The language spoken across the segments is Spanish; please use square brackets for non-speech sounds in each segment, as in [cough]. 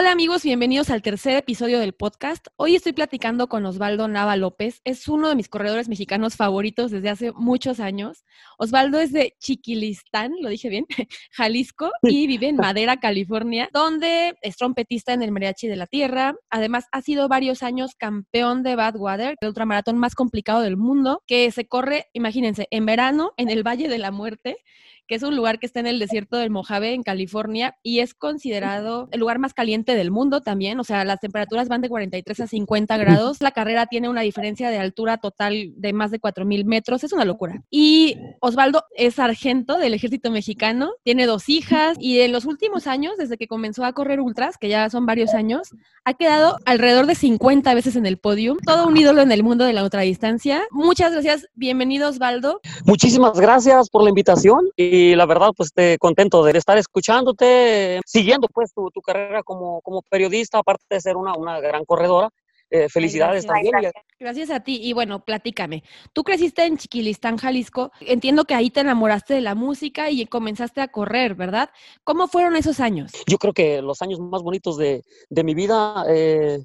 Hola amigos, bienvenidos al tercer episodio del podcast. Hoy estoy platicando con Osvaldo Nava López. Es uno de mis corredores mexicanos favoritos desde hace muchos años. Osvaldo es de Chiquilistán, lo dije bien, [laughs] Jalisco, y vive en Madera, California, donde es trompetista en el Mariachi de la Tierra. Además, ha sido varios años campeón de Badwater, el ultramaratón más complicado del mundo, que se corre, imagínense, en verano en el Valle de la Muerte que es un lugar que está en el desierto del Mojave, en California, y es considerado el lugar más caliente del mundo también. O sea, las temperaturas van de 43 a 50 grados. La carrera tiene una diferencia de altura total de más de 4.000 metros. Es una locura. Y Osvaldo es sargento del ejército mexicano, tiene dos hijas, y en los últimos años, desde que comenzó a correr ultras, que ya son varios años, ha quedado alrededor de 50 veces en el podium. Todo un ídolo en el mundo de la ultradistancia. Muchas gracias. Bienvenido, Osvaldo. Muchísimas gracias por la invitación. Y la verdad pues te contento de estar escuchándote, siguiendo pues tu, tu carrera como, como periodista, aparte de ser una, una gran corredora. Eh, felicidades también. Gracias. a ti. Y bueno, platícame. Tú creciste en Chiquilistán, Jalisco. Entiendo que ahí te enamoraste de la música y comenzaste a correr, ¿verdad? ¿Cómo fueron esos años? Yo creo que los años más bonitos de, de mi vida, eh,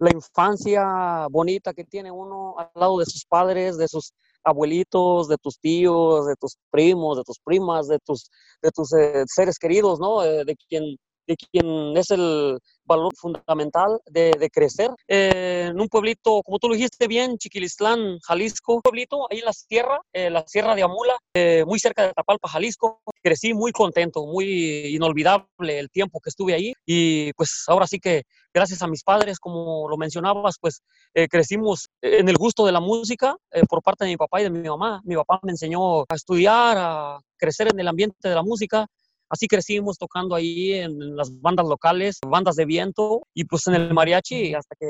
la infancia bonita que tiene uno al lado de sus padres, de sus abuelitos, de tus tíos, de tus primos, de tus primas, de tus, de tus eh, seres queridos, ¿no? Eh, de quien de quien es el valor fundamental de, de crecer. Eh, en un pueblito, como tú lo dijiste bien, Chiquilistlán, Jalisco, un pueblito ahí en la sierra, eh, la sierra de Amula, eh, muy cerca de Tapalpa, Jalisco. Crecí muy contento, muy inolvidable el tiempo que estuve ahí y pues ahora sí que gracias a mis padres, como lo mencionabas, pues crecimos en el gusto de la música por parte de mi papá y de mi mamá. Mi papá me enseñó a estudiar, a crecer en el ambiente de la música Así crecimos tocando ahí en las bandas locales, bandas de viento y pues en el mariachi hasta que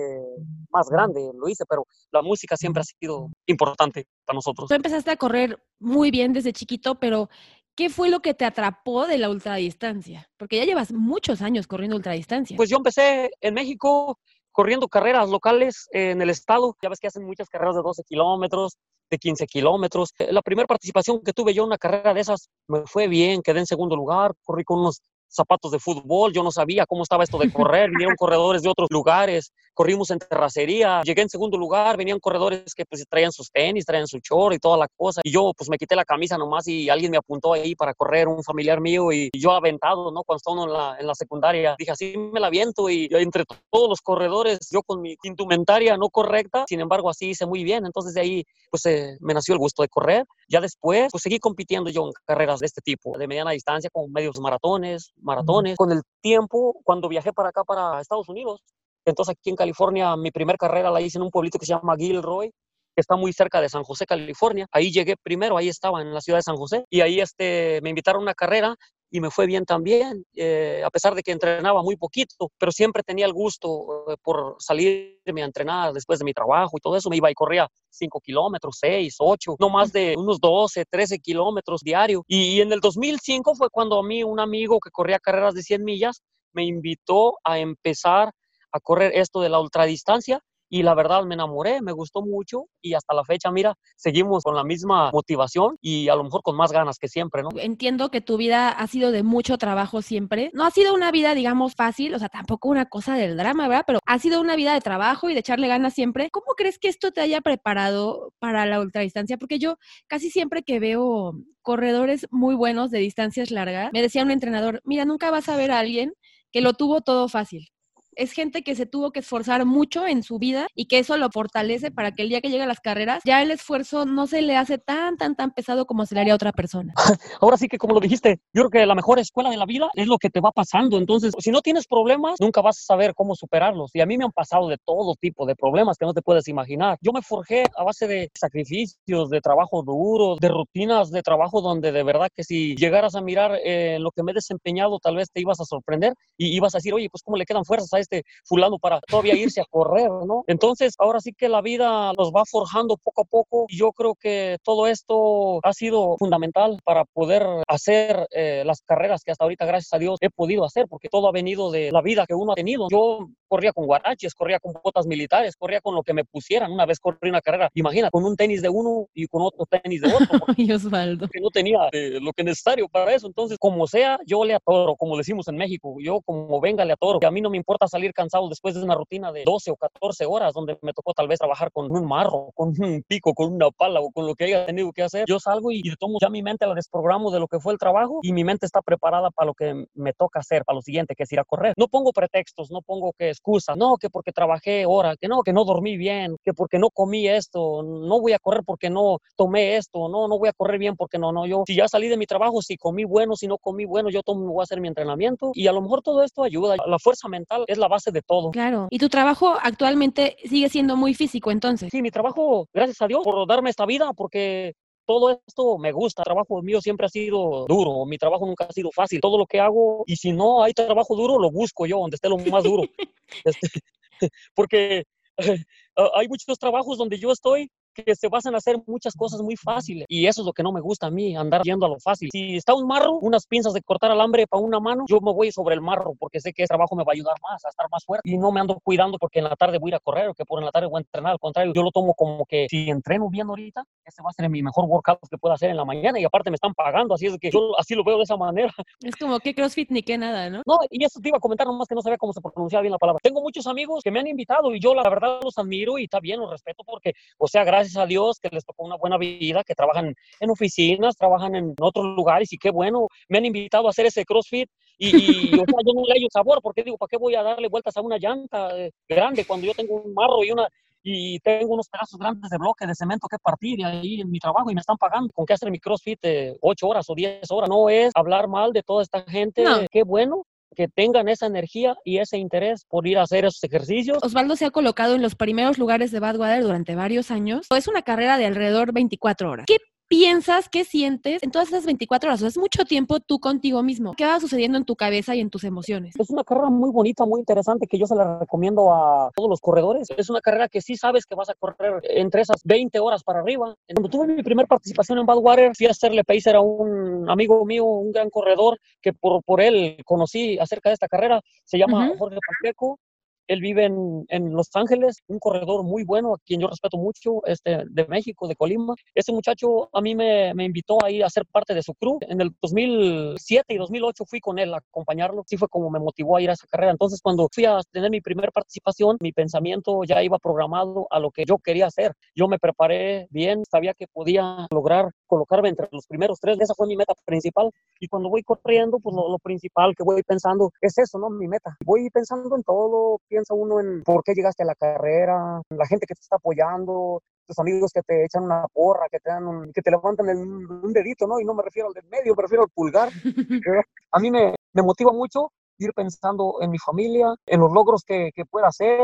más grande lo hice, pero la música siempre ha sido importante para nosotros. Tú empezaste a correr muy bien desde chiquito, pero ¿qué fue lo que te atrapó de la ultradistancia? Porque ya llevas muchos años corriendo ultradistancia. Pues yo empecé en México corriendo carreras locales en el estado. Ya ves que hacen muchas carreras de 12 kilómetros, de 15 kilómetros. La primera participación que tuve yo en una carrera de esas me fue bien, quedé en segundo lugar, corrí con unos zapatos de fútbol, yo no sabía cómo estaba esto de correr, vinieron corredores de otros lugares, corrimos en terracería, llegué en segundo lugar, venían corredores que pues traían sus tenis, traían su chor y toda la cosa, y yo pues me quité la camisa nomás y alguien me apuntó ahí para correr, un familiar mío, y, yo aventado, ¿no? Cuando estaba en la, en la secundaria, dije así me la aviento y, entre todos los corredores, yo con mi indumentaria no correcta, sin embargo así hice muy bien, entonces de ahí pues eh, me nació el gusto de correr, ya después pues seguí compitiendo yo en carreras de este tipo, de mediana distancia, como medios maratones, maratones. Con el tiempo, cuando viajé para acá, para Estados Unidos, entonces aquí en California, mi primera carrera la hice en un pueblito que se llama Gilroy, que está muy cerca de San José, California. Ahí llegué primero, ahí estaba en la ciudad de San José, y ahí este, me invitaron a una carrera y me fue bien también, eh, a pesar de que entrenaba muy poquito, pero siempre tenía el gusto eh, por salirme a entrenar después de mi trabajo y todo eso. Me iba y corría 5 kilómetros, 6, 8, no más de unos 12, 13 kilómetros diario. Y, y en el 2005 fue cuando a mí un amigo que corría carreras de 100 millas me invitó a empezar a correr esto de la ultradistancia y la verdad me enamoré, me gustó mucho y hasta la fecha, mira, seguimos con la misma motivación y a lo mejor con más ganas que siempre, ¿no? Entiendo que tu vida ha sido de mucho trabajo siempre. No ha sido una vida, digamos, fácil, o sea, tampoco una cosa del drama, ¿verdad? Pero ha sido una vida de trabajo y de echarle ganas siempre. ¿Cómo crees que esto te haya preparado para la ultradistancia? Porque yo casi siempre que veo corredores muy buenos de distancias largas, me decía un entrenador, mira, nunca vas a ver a alguien que lo tuvo todo fácil es gente que se tuvo que esforzar mucho en su vida y que eso lo fortalece para que el día que llegue a las carreras ya el esfuerzo no se le hace tan, tan, tan pesado como se le haría a otra persona. [laughs] Ahora sí que como lo dijiste, yo creo que la mejor escuela de la vida es lo que te va pasando. Entonces, si no tienes problemas, nunca vas a saber cómo superarlos. Y a mí me han pasado de todo tipo de problemas que no te puedes imaginar. Yo me forjé a base de sacrificios, de trabajo duro, de rutinas de trabajo donde de verdad que si llegaras a mirar eh, lo que me he desempeñado, tal vez te ibas a sorprender y ibas a decir, oye, pues cómo le quedan fuerzas a este fulano para todavía irse a correr, ¿no? Entonces, ahora sí que la vida los va forjando poco a poco y yo creo que todo esto ha sido fundamental para poder hacer eh, las carreras que hasta ahorita, gracias a Dios, he podido hacer, porque todo ha venido de la vida que uno ha tenido. Yo corría con guaraches, corría con botas militares, corría con lo que me pusieran. Una vez corrí una carrera, imagina, con un tenis de uno y con otro tenis de otro. [laughs] y Osvaldo. Que no tenía eh, lo que necesario para eso. Entonces, como sea, yo le atoro, como decimos en México, yo como venga le atoro. Que a mí no me importa salir cansado después de una rutina de 12 o 14 horas, donde me tocó tal vez trabajar con un marro, con un pico, con una pala o con lo que haya tenido que hacer. Yo salgo y, de tomo ya mi mente la desprogramo de lo que fue el trabajo y mi mente está preparada para lo que me toca hacer, para lo siguiente, que es ir a correr. No pongo pretextos, no pongo que excusas, no, que porque trabajé hora, que no, que no dormí bien, que porque no comí esto, no voy a correr porque no tomé esto, no, no voy a correr bien porque no, no, yo si ya salí de mi trabajo, si comí bueno, si no comí bueno, yo tomo, voy a hacer mi entrenamiento y a lo mejor todo esto ayuda. La fuerza mental es la base de todo. Claro. ¿Y tu trabajo actualmente sigue siendo muy físico entonces? Sí, mi trabajo, gracias a Dios por darme esta vida, porque todo esto me gusta. El trabajo mío siempre ha sido duro. Mi trabajo nunca ha sido fácil. Todo lo que hago, y si no hay trabajo duro, lo busco yo, donde esté lo más duro. [laughs] Este, [laughs] porque hay muchos trabajos donde yo estoy que se basan en hacer muchas cosas muy fáciles. Y eso es lo que no me gusta a mí, andar yendo a lo fácil. Si está un marro, unas pinzas de cortar alambre para una mano, yo me voy sobre el marro porque sé que ese trabajo me va a ayudar más, a estar más fuerte. Y no me ando cuidando porque en la tarde voy a ir a correr o que por en la tarde voy a entrenar. Al contrario, yo lo tomo como que si entreno bien ahorita, ese va a ser mi mejor workout que pueda hacer en la mañana. Y aparte me están pagando, así es que yo así lo veo de esa manera. Es como que CrossFit ni que nada, ¿no? No, y eso te iba a comentar nomás que no sabía cómo se pronunciaba bien la palabra. Tengo muchos amigos que me han invitado y yo la verdad los admiro y está bien, los respeto porque, o sea, gracias a Dios que les tocó una buena vida, que trabajan en oficinas, trabajan en otros lugares y qué bueno, me han invitado a hacer ese CrossFit y, yo no le hallo sabor, porque digo, ¿para qué voy a darle vueltas a una llanta eh, grande cuando yo tengo un marro y una y tengo unos pedazos grandes de bloque de cemento que partir de ahí en mi trabajo y me están pagando con que hacer mi CrossFit eh, 8 horas o 10 horas. No es hablar mal de toda esta gente, qué bueno, que tengan esa energía y ese interés por ir a hacer esos ejercicios. Osvaldo se ha colocado en los primeros lugares de Badwater durante varios años. Es una carrera de alrededor 24 horas. ¿Qué piensas, qué sientes en todas esas 24 horas? O es mucho tiempo tú contigo mismo. ¿Qué va sucediendo en tu cabeza y en tus emociones? Es una carrera muy bonita, muy interesante que yo se la recomiendo a todos los corredores. Es una carrera que sí sabes que vas a correr entre esas 20 horas para arriba. Cuando tuve mi primera participación en Badwater, fui a hacerle pacer a un amigo mío, un gran corredor, que por, por él conocí acerca de esta carrera. Se llama Jorge Pacheco él vive en, en, Los Ángeles, un corredor muy bueno, a quien yo respeto mucho, este, de México, de Colima. Ese muchacho a mí me, me, invitó a ir a ser parte de su crew. En el 2007 y 2008 fui con él a acompañarlo. Sí fue como me motivó a ir a esa carrera. Entonces, cuando fui a tener mi primera participación, mi pensamiento ya iba programado a lo que yo quería hacer. Yo me preparé bien, sabía que podía lograr colocarme entre los primeros tres. Esa fue mi meta principal. Y cuando voy corriendo, pues lo, lo principal que voy pensando es eso, ¿no? Mi meta. Voy pensando en todo piensa uno en por qué llegaste a la carrera, la gente que te está apoyando, tus amigos que te echan una porra, que te dan un, que te levantan el, un dedito, ¿no? Y no me refiero al del medio, me refiero al pulgar. [laughs] a mí me, me motiva mucho ir pensando en mi familia, en los logros que, que pueda hacer,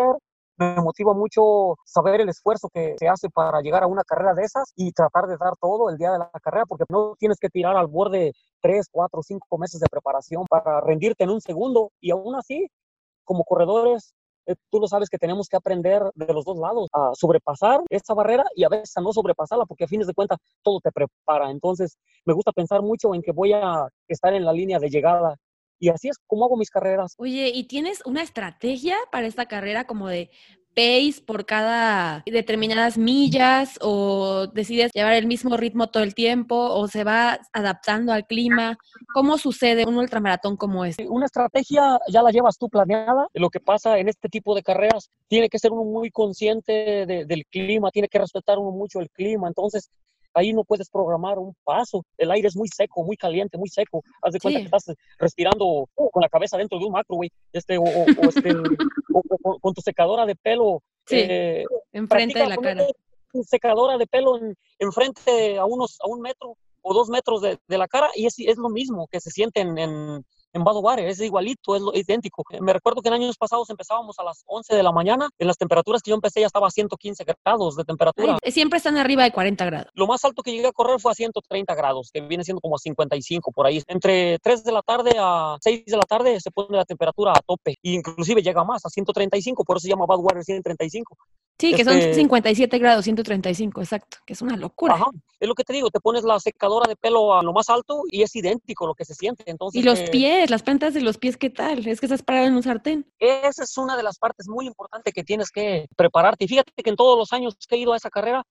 me motiva mucho saber el esfuerzo que se hace para llegar a una carrera de esas y tratar de dar todo el día de la carrera, porque no tienes que tirar al borde tres, cuatro, cinco meses de preparación para rendirte en un segundo y aún así, como corredores, eh, tú lo sabes que tenemos que aprender de los dos lados a sobrepasar esta barrera y a veces a no sobrepasarla porque a fines de cuentas todo te prepara. Entonces me gusta pensar mucho en que voy a estar en la línea de llegada y así es como hago mis carreras. Oye, ¿y tienes una estrategia para esta carrera como de pace por cada determinadas millas o decides llevar el mismo ritmo todo el tiempo o se va adaptando al clima? ¿Cómo sucede un ultramaratón como este? Una estrategia ya la llevas tú planeada. Lo que pasa en este tipo de carreras tiene que ser uno muy consciente del clima, tiene que respetar uno mucho el clima. Entonces, ahí no puedes programar un paso. El aire es muy seco, muy caliente, muy seco. Haz de cuenta que estás respirando uh, con la cabeza dentro de un macro, güey. Este, o, este, [laughs] con tu secadora de pelo. Sí, eh, enfrente de la cara. Tu secadora de pelo enfrente a, unos, a un metro o dos metros de, de la cara y es, es, lo mismo que se siente en, en, en Badwater, es igualito, es, lo, idéntico. Me recuerdo que en años pasados empezábamos a las 11 de la mañana, en las temperaturas que yo empecé ya estaba a 115 grados de temperatura. siempre están arriba de 40 grados. Lo más alto que llegué a correr fue a 130 grados, que viene siendo como a 55 por ahí. Entre 3 de la tarde a 6 de la tarde se pone la temperatura a tope, e inclusive llega más, a 135, por eso se llama Badwater 135. Sí, que son 57 este grados, 135, exacto, que es una locura. Ajá, es lo que te digo, te pones la secadora de pelo a lo más alto y es idéntico lo que se siente. Entonces, y los pies, las plantas de los pies, ¿qué tal? Es que estás parado en un sartén. Esa es una de las partes muy importantes que tienes que prepararte. Y fíjate que en todos los años que he ido a esa carrera,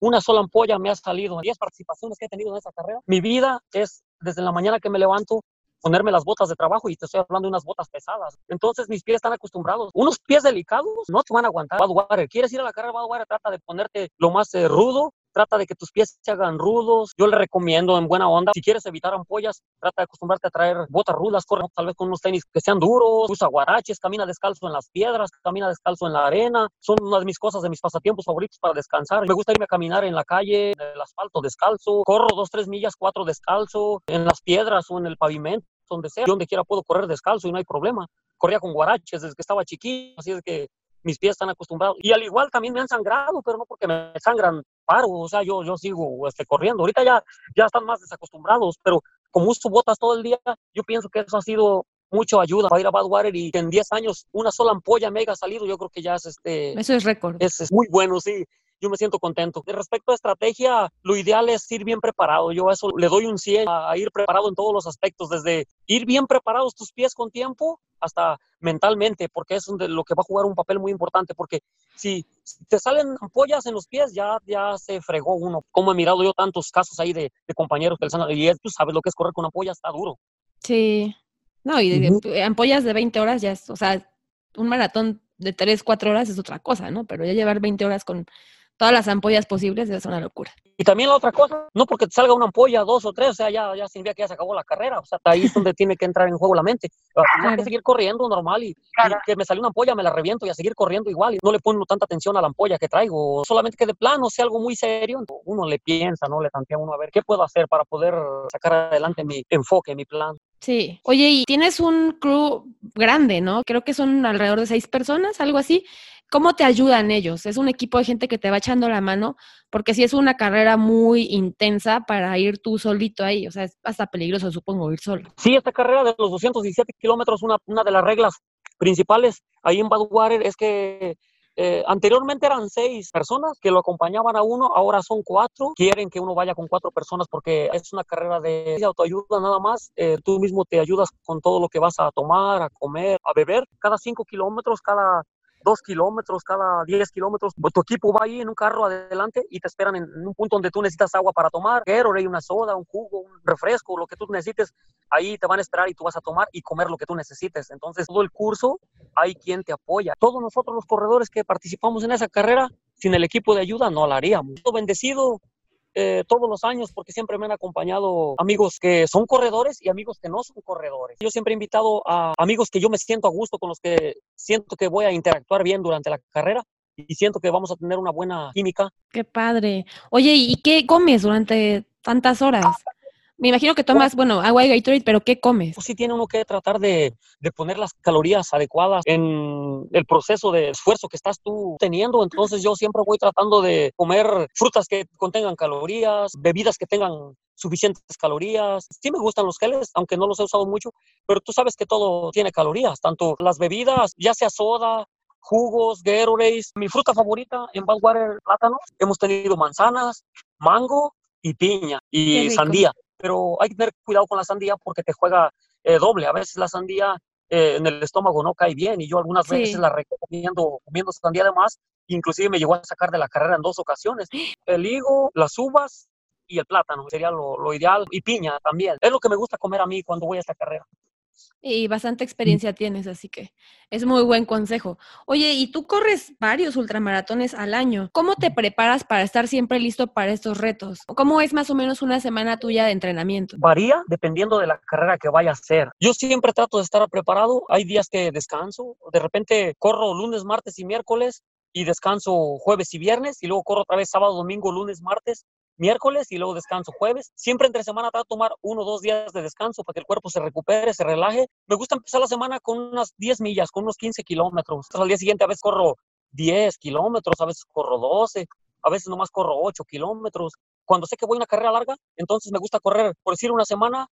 una sola ampolla me ha salido. En 10 participaciones que he tenido en esa carrera, mi vida es desde la mañana que me levanto ponerme las botas de trabajo y te estoy hablando de unas botas pesadas. Entonces mis pies están acostumbrados. Unos pies delicados no te van a aguantar. Badwater, quieres ir a la carrera Badwater, trata de ponerte lo más eh, rudo, trata de que tus pies se hagan rudos. Yo le recomiendo en buena onda, si quieres evitar ampollas, trata de acostumbrarte a traer botas rudas, corre tal vez con unos tenis que sean duros, usa guaraches, camina descalzo en las piedras, camina descalzo en la arena. Son una de mis cosas, de mis pasatiempos favoritos para descansar. Me gusta irme a caminar en la calle, en el asfalto descalzo, corro dos, tres millas, cuatro descalzo, en las piedras o en el pavimento donde sea, donde quiera puedo correr descalzo y no hay problema. Corría con guaraches desde que estaba chiquito, así es que mis pies están acostumbrados. Y al igual también me han sangrado, pero no porque me sangran paro, o sea, yo, yo sigo este, corriendo. Ahorita ya, ya están más desacostumbrados, pero como uso botas todo el día, yo pienso que eso ha sido mucho ayuda para ir a Badwater y que en 10 años una sola ampolla me haya salido, yo creo que ya es este... Eso es récord. Es, es muy bueno, sí yo me siento contento. Respecto a estrategia, lo ideal es ir bien preparado. Yo a eso le doy un 100 a ir preparado en todos los aspectos, desde ir bien preparados tus pies con tiempo hasta mentalmente, porque es lo que va a jugar un papel muy importante, porque si, te salen ampollas en los pies, ya, ya se fregó uno. Como he mirado yo tantos casos ahí de, compañeros que les han, y tú sabes lo que es correr con ampollas, está duro. Sí, no, y de, ampollas de 20 horas ya es, o sea, un maratón de 3, 4 horas es otra cosa, ¿no? Pero ya llevar 20 horas con todas las ampollas posibles es una locura. Y también la otra cosa, no porque te salga una ampolla, dos o tres, o sea, ya, ya significa que ya se acabó la carrera, o sea, ahí es donde [laughs] tiene que entrar en juego la mente. Hay que seguir corriendo normal y, que me salió una ampolla, me la reviento y a seguir corriendo igual y no le pongo tanta atención a la ampolla que traigo, solamente que de plano sea algo muy serio, uno le piensa, ¿no? Le tantea uno a ver qué puedo hacer para poder sacar adelante mi enfoque, mi plan. Sí. Oye, y tienes un crew grande, ¿no? Creo que son alrededor de seis personas, algo así. ¿Cómo te ayudan ellos? ¿Es un equipo de gente que te va echando la mano? Porque si es una carrera muy intensa para ir tú solito ahí, o sea, es hasta peligroso, supongo, ir solo. Sí, esta carrera de los 217 kilómetros, una, una de las reglas principales ahí en Badwater es que eh, anteriormente eran seis personas que lo acompañaban a uno, ahora son cuatro. Quieren que uno vaya con cuatro personas porque es una carrera de autoayuda nada más. Eh, tú mismo te ayudas con todo lo que vas a tomar, a comer, a beber. Cada cinco kilómetros, cada dos kilómetros, cada diez kilómetros, pues, tu equipo va ahí en un carro adelante y te esperan en, un punto donde tú necesitas agua para tomar, hay una soda, un jugo, un refresco, lo que tú necesites, ahí te van a esperar y tú vas a tomar y comer lo que tú necesites. Entonces, todo el curso hay quien te apoya. Todos nosotros los corredores que participamos en esa carrera, sin el equipo de ayuda no la haríamos. Bendecido eh, todos los años porque siempre me han acompañado amigos que son corredores y amigos que no son corredores. Yo siempre he invitado a amigos que yo me siento a gusto, con los que siento que voy a interactuar bien durante la carrera y siento que vamos a tener una buena química. Qué padre. Oye, ¿y qué comes durante tantas horas? Me imagino que tomas, bueno, agua y Gatorade, pero ¿qué comes? Pues sí tiene uno que tratar de, de, poner las calorías adecuadas en el proceso de esfuerzo que estás tú teniendo. Entonces yo siempre voy tratando de comer frutas que contengan calorías, bebidas que tengan suficientes calorías. Sí me gustan los geles, aunque no los he usado mucho, pero tú sabes que todo tiene calorías, tanto las bebidas, ya sea soda, jugos, Gatorades. Mi fruta favorita en Badwater, plátano. Hemos tenido manzanas, mango y piña y sandía pero hay que tener cuidado con la sandía porque te juega eh, doble. A veces la sandía eh, en el estómago no cae bien y yo algunas veces la recomiendo comiendo sandía además, inclusive me llegó a sacar de la carrera en dos ocasiones. [gasps] El higo, las uvas y el plátano sería lo, lo ideal y piña también. Es lo que me gusta comer a mí cuando voy a esta carrera. Y bastante mm. experiencia tienes, así que es muy buen consejo. Oye, y tú corres varios ultramaratones al año. ¿Cómo te preparas para estar siempre listo para estos retos? ¿Cómo es más o menos una semana tuya de entrenamiento? Varía dependiendo de la carrera que vaya a hacer. Yo siempre trato de estar preparado. Hay días que descanso. De repente corro lunes, martes y miércoles y descanso jueves y viernes y luego corro otra vez sábado, domingo, lunes, martes miércoles y luego descanso jueves. Siempre entre semana trato de tomar uno o dos días de descanso para que el cuerpo se recupere, se relaje. Me gusta empezar la semana con unas 10 millas, con unos 15 kilómetros. Al día siguiente a veces corro 10 kilómetros, a veces corro 12, a veces nomás corro 8 kilómetros. Cuando sé que voy a una carrera larga, entonces me gusta correr, por decir una semana,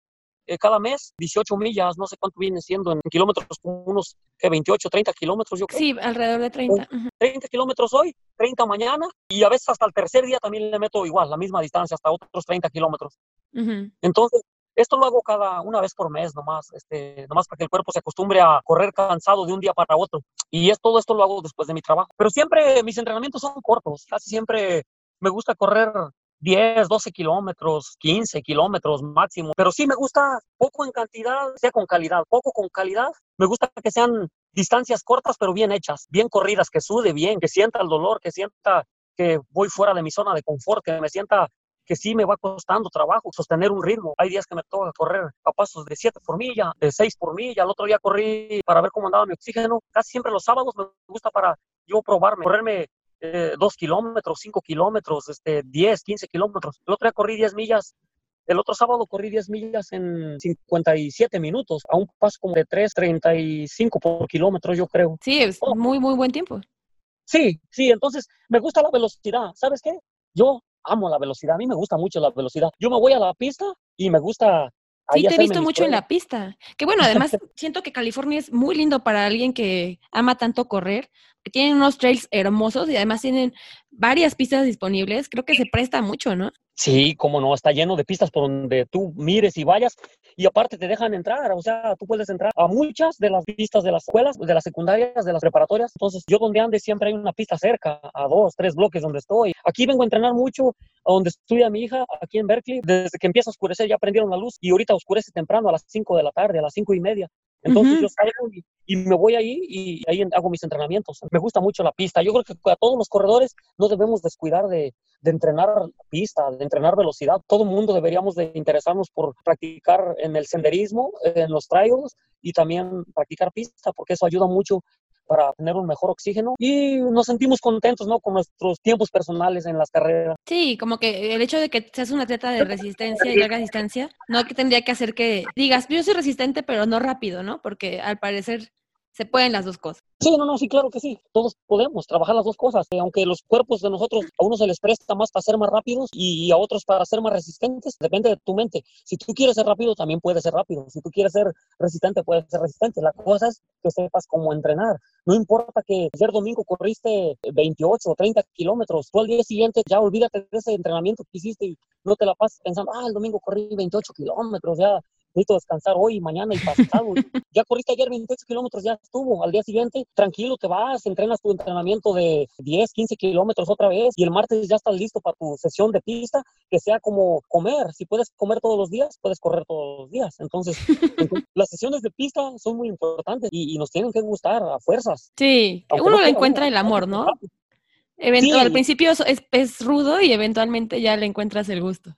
eh, cada mes 18 millas, no sé cuánto viene siendo en kilómetros, unos que 28, 30 kilómetros, yo creo. Sí, alrededor de 30. 30 kilómetros hoy, 30 mañana, y a veces hasta el tercer día también le meto igual, la misma distancia, hasta otros 30 kilómetros. Entonces, esto lo hago cada una vez por mes nomás, este, nomás para que el cuerpo se acostumbre a correr cansado de un día para otro. Y es, todo esto lo hago después de mi trabajo. Pero siempre mis entrenamientos son cortos, casi siempre me gusta correr 10, 12 kilómetros, 15 kilómetros máximo. Pero sí me gusta poco en cantidad, sea con calidad, poco con calidad. Me gusta que sean distancias cortas pero bien hechas, bien corridas, que sude bien, que sienta el dolor, que sienta que voy fuera de mi zona de confort, que me sienta que sí me va costando trabajo sostener un ritmo. Hay días que me toca correr a pasos de 7 por milla, de 6 por milla. El otro día corrí para ver cómo andaba mi oxígeno. Casi siempre los sábados me gusta para yo probarme, correrme eh, dos kilómetros, cinco kilómetros, este, 10, 15 kilómetros. El otro día corrí 10 millas. El otro sábado corrí 10 millas en 57 minutos, a un paso como de 3.35 por kilómetro, yo creo. Sí, es oh. muy, muy buen tiempo. Sí, sí, entonces me gusta la velocidad. ¿Sabes qué? Yo amo la velocidad. A mí me gusta mucho la velocidad. Yo me voy a la pista y me gusta Sí, te he visto mucho en la pista. Que bueno, además [laughs] siento que California es muy lindo para alguien que ama tanto correr, tienen unos trails hermosos y además tienen varias pistas disponibles. Creo que se presta mucho, ¿no? Sí, cómo no, está lleno de pistas por donde tú mires y vayas y aparte te dejan entrar, o sea, tú puedes entrar a muchas de las pistas de las escuelas, de las secundarias, de las preparatorias. Entonces, yo donde ande siempre hay una pista cerca, a dos, tres bloques donde estoy. Aquí vengo a entrenar mucho, a donde estudia mi hija, aquí en Berkeley. Desde que empieza a oscurecer ya prendieron la luz y ahorita oscurece temprano a las cinco de la tarde, a las cinco y media. Entonces yo salgo y, me voy ahí y ahí hago mis entrenamientos. Me gusta mucho la pista. Yo creo que a todos los corredores no debemos descuidar de, de entrenar pista, de entrenar velocidad. Todo el mundo deberíamos de interesarnos por practicar en el senderismo, en los trails y también practicar pista, porque eso ayuda mucho para tener un mejor oxígeno y nos sentimos contentos, ¿no? Con nuestros tiempos personales en las carreras. Sí, como que el hecho de que seas un atleta de resistencia y larga distancia, no que tendría que hacer que digas, yo soy resistente, pero no rápido, ¿no? Porque al parecer se pueden las dos cosas. Sí, no, no, sí, claro que sí. Todos podemos trabajar las dos cosas. Eh, aunque los cuerpos de nosotros, a unos se les presta más para ser más rápidos y a otros para ser más resistentes, depende de tu mente. Si tú quieres ser rápido, también puedes ser rápido. Si tú quieres ser resistente, puedes ser resistente. La cosa es que sepas cómo entrenar. No importa que ayer domingo corriste 28 o 30 kilómetros, tú al día siguiente ya olvídate de ese entrenamiento que hiciste y no te la pases pensando, ah, el domingo corrí 28 kilómetros, ya necesito descansar hoy, mañana y pasado. [laughs] ya corriste ayer 28 kilómetros, ya estuvo. Al día siguiente, tranquilo, te vas, entrenas tu entrenamiento de 10, 15 kilómetros otra vez y el martes ya estás listo para tu sesión de pista, que sea como comer. Si puedes comer todos los días, puedes correr todos los días. Entonces, [laughs] las sesiones de pista son muy importantes y, nos tienen que gustar a fuerzas. Sí, uno le encuentra el amor, ¿no? Al principio es, es rudo y eventualmente ya le encuentras el gusto.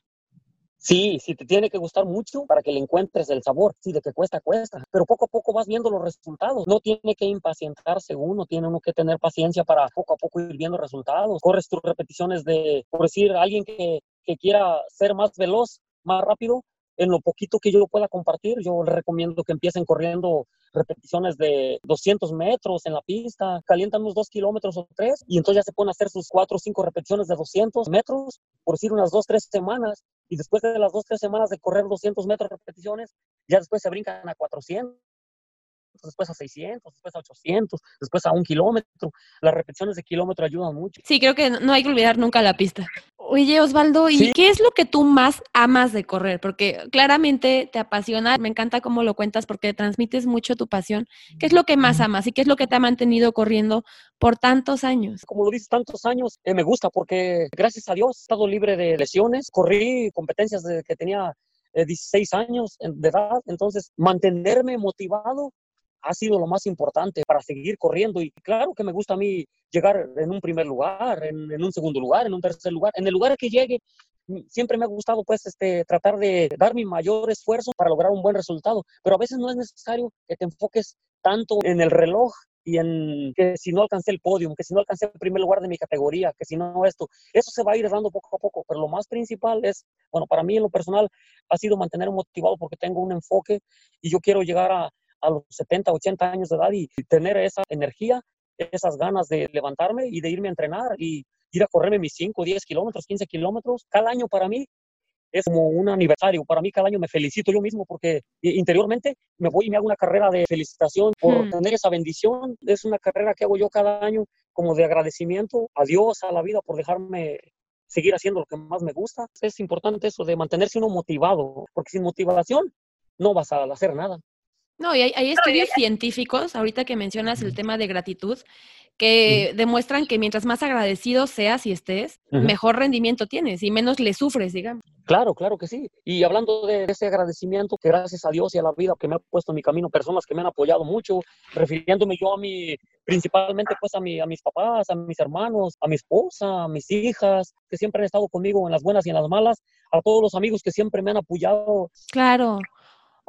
Sí, sí, te tiene que gustar mucho para que le encuentres el sabor. Sí, de que cuesta, cuesta. Pero poco a poco vas viendo los resultados. No tiene que impacientarse uno, tiene uno que tener paciencia para poco a poco ir viendo resultados. Corres tus repeticiones de, por decir, alguien que, que quiera ser más veloz, más rápido, en lo poquito que yo pueda compartir, yo les recomiendo que empiecen corriendo repeticiones de 200 metros en la pista, calientan unos 2 kilómetros o 3 y entonces ya se pueden hacer sus 4 o 5 repeticiones de 200 metros, por decir unas 2, 3 semanas. Y después de las 2, 3 semanas de correr 200 metros repeticiones, ya después se brincan a 400 después a 600, después a 800, después a un kilómetro. Las repeticiones de kilómetro ayudan mucho. Sí, creo que no hay que olvidar nunca la pista. Oye, Osvaldo, ¿y qué es lo que tú más amas de correr? Porque claramente te apasiona, me encanta cómo lo cuentas porque transmites mucho tu pasión. ¿Qué es lo que más amas y qué es lo que te ha mantenido corriendo por tantos años? Como lo dices, tantos años, eh, me gusta porque gracias a Dios he estado libre de lesiones, corrí competencias desde que tenía 16 eh, años de edad, entonces mantenerme motivado ha sido lo más importante para seguir corriendo. Y claro que me gusta a mí llegar en un primer lugar, en, un segundo lugar, en un tercer lugar. En el lugar que llegue, siempre me ha gustado pues este, tratar de dar mi mayor esfuerzo para lograr un buen resultado. Pero a veces no es necesario que te enfoques tanto en el reloj y en que si no alcancé el podio, que si no alcancé el primer lugar de mi categoría, que si no esto, eso se va a ir dando poco a poco, pero lo más principal es, bueno, para mí en lo personal ha sido mantener motivado porque tengo un enfoque y yo quiero llegar a, a los 70, 80 años de edad y tener esa energía, esas ganas de levantarme y de irme a entrenar y ir a correrme mis 5, 10 kilómetros, 15 kilómetros. Cada año para mí es como un aniversario. Para mí cada año me felicito yo mismo porque interiormente me voy y me hago una carrera de felicitación por hmm. tener esa bendición. Es una carrera que hago yo cada año como de agradecimiento a Dios, a la vida por dejarme seguir haciendo lo que más me gusta. Es importante eso de mantenerse uno motivado, porque sin motivación no vas a hacer nada. No, y hay, estudios científicos, ahorita que mencionas el tema de gratitud, que demuestran que mientras más agradecido seas y estés, mejor rendimiento tienes y menos le sufres, digamos. Claro, claro que sí. Y hablando de ese agradecimiento, que gracias a Dios y a la vida que me ha puesto en mi camino, personas que me han apoyado mucho, refiriéndome yo a mi, principalmente pues a, mi, a mis papás, a mis hermanos, a mi esposa, a mis hijas, que siempre han estado conmigo en las buenas y en las malas, a todos los amigos que siempre me han apoyado. Claro.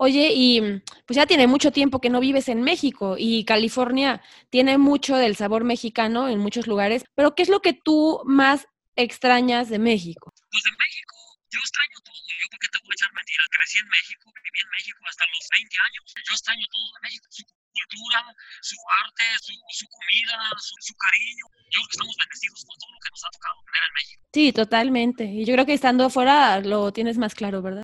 Oye, y mm, pues ya tiene mucho tiempo que no vives en México y California tiene mucho del sabor mexicano en muchos lugares, pero ¿qué es lo que tú más extrañas de México? Pues de México, yo extraño todo. Yo, ¿por qué te voy a echar mentiras? Crecí en México, viví en México hasta los 20 años. Yo extraño todo de México, su cultura, su arte, su, comida, su, cariño. Yo creo que estamos bendecidos con todo lo que nos ha tocado tener en México. Sí, totalmente. Y yo creo que estando afuera lo tienes más claro, ¿verdad?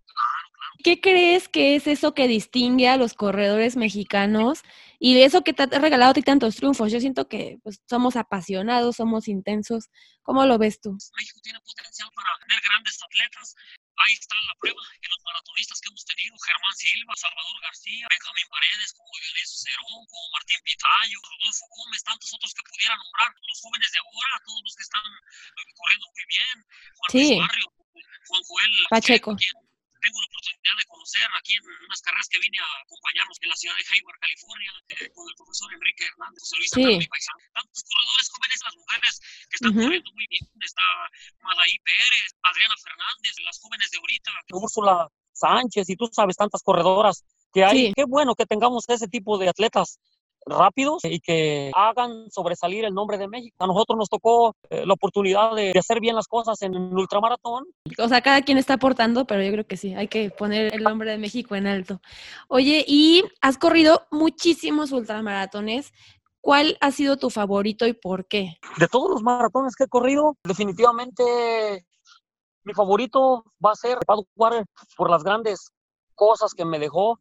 ¿Qué crees que es eso que distingue a los corredores mexicanos y de eso que te ha regalado a ti tantos triunfos? Yo siento que pues, somos apasionados, somos intensos. ¿Cómo lo ves tú? México tiene potencial para tener grandes atletas. Ahí está la prueba en los maratonistas que hemos tenido, Germán Silva, Salvador García, Benjamín Paredes, como Dionisio Cerón, como Martín Pitayo, Rodolfo Gómez, tantos otros que pudieran nombrar, los jóvenes de ahora, todos los que están corriendo muy bien, Juan sí. Luis Barrio, Juan Joel Pacheco tengo la aquí en unas carreras que vine a acompañarnos en la ciudad de Hayward, California, eh, con el profesor Enrique Hernández, José Luis sí. Paisano. Tantos corredores jóvenes, las mujeres que están corriendo muy bien. Está Madaí Pérez, Adriana Fernández, las jóvenes de ahorita. Úrsula Sánchez y tú sabes tantas corredoras que hay. Qué bueno que tengamos ese tipo de atletas rápidos y que hagan sobresalir el nombre de México. A nosotros nos tocó eh, la oportunidad de, hacer bien las cosas en un ultramaratón. O sea, cada quien está aportando, pero yo creo que sí, hay que poner el nombre de México en alto. Oye, y has corrido muchísimos ultramaratones. ¿Cuál ha sido tu favorito y por qué? De todos los maratones que he corrido, definitivamente mi favorito va a ser Water por las grandes cosas que me dejó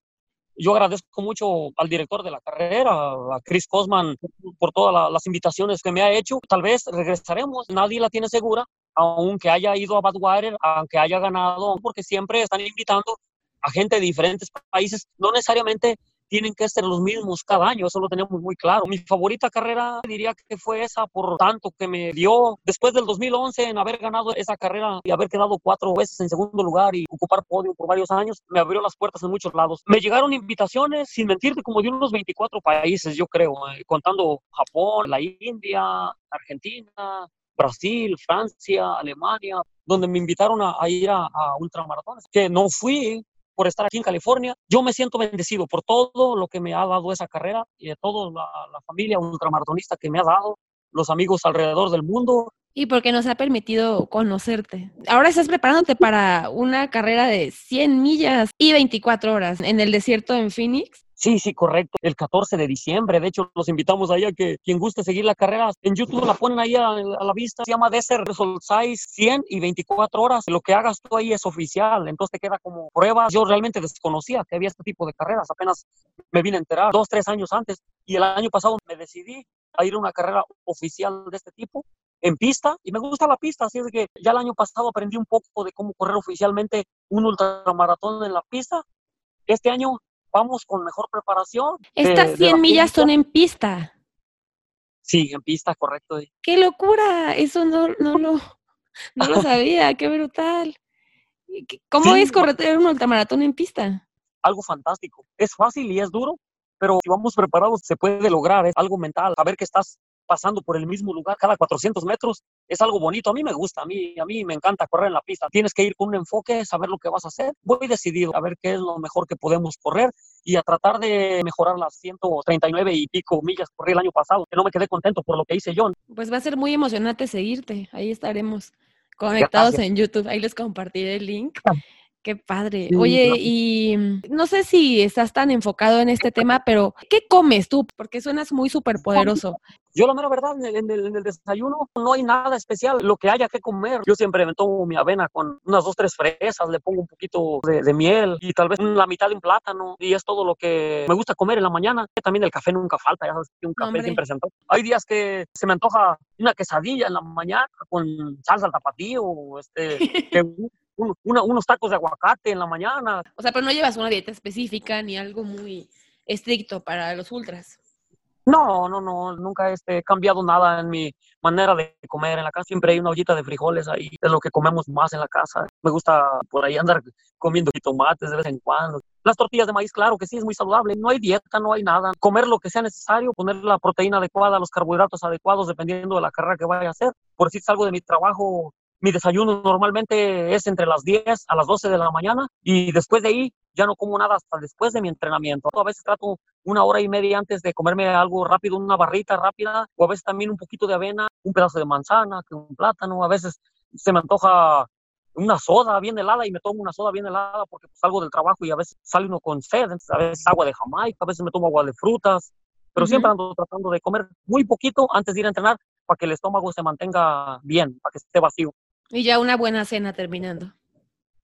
yo agradezco mucho al director de la carrera, a Chris Cosman, por todas las invitaciones que me ha hecho. Tal vez regresaremos, nadie la tiene segura, aunque haya ido a Badwater, aunque haya ganado, porque siempre están invitando a gente de diferentes países, no necesariamente tienen que ser los mismos cada año, eso lo tenemos muy claro. Mi favorita carrera diría que fue esa por tanto que me dio después del 2011 en haber ganado esa carrera y haber quedado cuatro veces en segundo lugar y ocupar podio por varios años, me abrió las puertas en muchos lados. Me llegaron invitaciones, sin mentirte, como de unos 24 países, yo creo, eh, contando Japón, la India, Argentina, Brasil, Francia, Alemania, donde me invitaron a, ir a, a ultramaratones, que no fui, por estar aquí en California. Yo me siento bendecido por todo lo que me ha dado esa carrera y de toda la, familia ultramaratonista que me ha dado, los amigos alrededor del mundo. Y porque nos ha permitido conocerte. Ahora estás preparándote para una carrera de 100 millas y 24 horas en el desierto en Phoenix. Sí, sí, correcto. El 14 de diciembre. De hecho, los invitamos ahí a que quien guste seguir la carrera en YouTube la ponen ahí a, la vista. Se llama Desert Result Size 100 y 24 horas. Lo que hagas tú ahí es oficial. Entonces te queda como pruebas. Yo realmente desconocía que había este tipo de carreras. Apenas me vine a enterar dos, tres años antes. Y el año pasado me decidí a ir a una carrera oficial de este tipo en pista y me gusta la pista, así es que ya el año pasado aprendí un poco de cómo correr oficialmente un ultramaratón en la pista. Este año vamos con mejor preparación. Estas 100 millas son en pista. Sí, en pista, correcto. ¡Qué locura! Eso no, no, [laughs] lo, no lo sabía, qué brutal. ¿Cómo es correr un ultramaratón en pista? Algo fantástico. Es fácil y es duro, pero si vamos preparados se puede lograr. Es algo mental, saber que estás pasando por el mismo lugar cada 400 metros, es algo bonito. A mí me gusta, a mí, a mí me encanta correr en la pista. Tienes que ir con un enfoque, saber lo que vas a hacer. Voy decidido a ver qué es lo mejor que podemos correr y a tratar de mejorar las 139 y pico millas que corrí el año pasado, que no me quedé contento por lo que hice yo. Pues va a ser muy emocionante seguirte. Ahí estaremos conectados en YouTube. Ahí les compartiré el link. [laughs] Qué padre. Oye, y mm, no sé si estás tan enfocado en este tema, pero ¿qué comes tú? Porque suenas muy súper poderoso. Yo la mera verdad, en el, desayuno no hay nada especial, lo que haya que comer. Yo siempre me tomo mi avena con unas dos, tres fresas, le pongo un poquito de, miel y tal vez la mitad de un plátano y es todo lo que me gusta comer en la mañana. También el café nunca falta, ya sabes que un café siempre se antoja. Hay días que se me antoja una quesadilla en la mañana con salsa al tapatío, este, [laughs] unos tacos de aguacate en la mañana. O sea, pero no llevas una dieta específica ni algo muy estricto para los ultras. No, no, no, nunca este, he cambiado nada en mi manera de comer. En la casa siempre hay una ollita de frijoles ahí, es lo que comemos más en la casa. Me gusta por ahí andar comiendo tomates de vez en cuando. Las tortillas de maíz, claro que sí, es muy saludable. No hay dieta, no hay nada. Comer lo que sea necesario, poner la proteína adecuada, los carbohidratos adecuados, dependiendo de la carrera que vaya a hacer. Por si salgo de mi trabajo, mi desayuno normalmente es entre las 10 a las 12 de la mañana y después de ahí ya no como nada hasta después de mi entrenamiento. A veces trato una hora y media antes de comerme algo rápido, una barrita rápida, o a veces también un poquito de avena, un pedazo de manzana, un plátano, a veces se me antoja una soda bien helada y me tomo una soda bien helada porque pues, salgo del trabajo y a veces sale uno con sed, a veces agua de Jamaica, a veces me tomo agua de frutas, pero siempre ando tratando de comer muy poquito antes de ir a entrenar para que el estómago se mantenga bien, para que esté vacío. Y ya una buena cena terminando.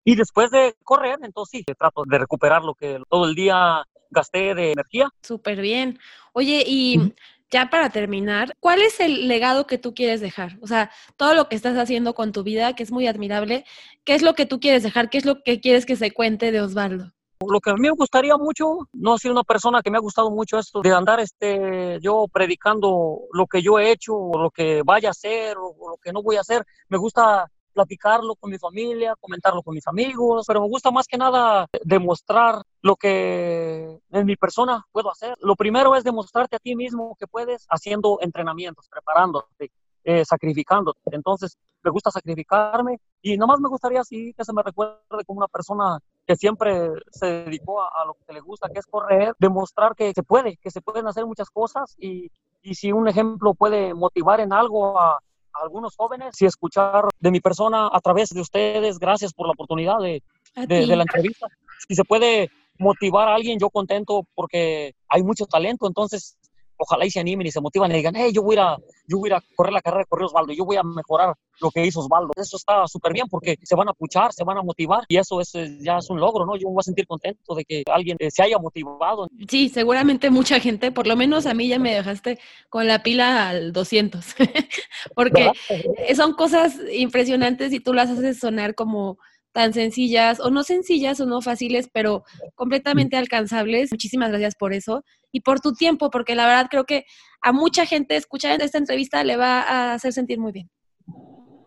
Y después de correr, entonces sí, trato de recuperar lo que todo el día gasté de energía. Súper bien. Oye, y ya para terminar, ¿cuál es el legado que tú quieres dejar? O sea, todo lo que estás haciendo con tu vida, que es muy admirable, ¿qué es lo que tú quieres dejar? ¿Qué es lo que quieres que se cuente de Osvaldo? Lo que a mí me gustaría mucho, no soy una persona que me ha gustado mucho esto de andar este, yo predicando lo que yo he hecho, o lo que vaya a hacer, o lo que no voy a hacer. Me gusta platicarlo con mi familia, comentarlo con mis amigos, pero me gusta más que nada demostrar lo que en mi persona puedo hacer. Lo primero es demostrarte a ti mismo que puedes haciendo entrenamientos, preparándote, eh, sacrificándote. Entonces, me gusta sacrificarme y nomás me gustaría así que se me recuerde como una persona que siempre se dedicó a, lo que le gusta, que es correr, demostrar que se puede, que se pueden hacer muchas cosas y, y si un ejemplo puede motivar en algo a, algunos jóvenes y escuchar de mi persona a través de ustedes. Gracias por la oportunidad de, de, la entrevista. Si se puede motivar a alguien, yo contento porque hay mucho talento, entonces ojalá y se animen y se motivan y digan, hey, yo voy a, yo voy a correr la carrera de correr Osvaldo, yo voy a mejorar lo que hizo Osvaldo. Eso está súper bien porque se van a puchar, se van a motivar y eso es, ya es un logro, ¿no? Yo me voy a sentir contento de que alguien eh, se haya motivado. Sí, seguramente mucha gente, por lo menos a mí ya me dejaste con la pila al 200, [laughs] porque son cosas impresionantes y tú las haces sonar como tan sencillas, o no sencillas o no fáciles, pero completamente alcanzables. Muchísimas gracias por eso y por tu tiempo, porque la verdad creo que a mucha gente escuchar esta entrevista le va a hacer sentir muy bien.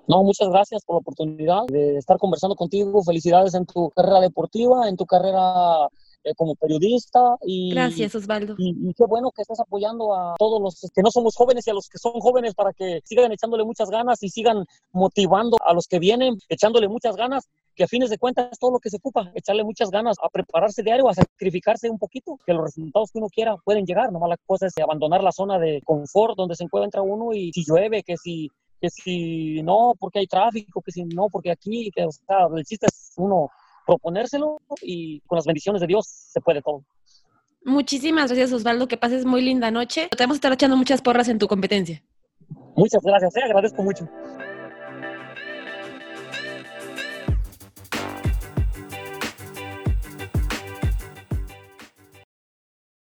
No, muchas gracias por la oportunidad de estar conversando contigo. Felicidades en tu carrera deportiva, en tu carrera eh, como periodista. Y, Gracias, Osvaldo. Y, qué bueno que estás apoyando a todos los que no somos jóvenes y a los que son jóvenes para que sigan echándole muchas ganas y sigan motivando a los que vienen, echándole muchas ganas que a fines de cuentas es todo lo que se ocupa, echarle muchas ganas a prepararse diario, a sacrificarse un poquito, que los resultados que uno quiera pueden llegar, nomás la cosa es abandonar la zona de confort donde se encuentra uno y si llueve, que si que si no, porque hay tráfico, que si no, porque aquí, que o sea, el chiste es uno proponérselo y con las bendiciones de Dios se puede todo. Muchísimas gracias Osvaldo, que pases muy linda noche. Te vamos a estar echando muchas porras en tu competencia. Muchas gracias, eh, agradezco mucho.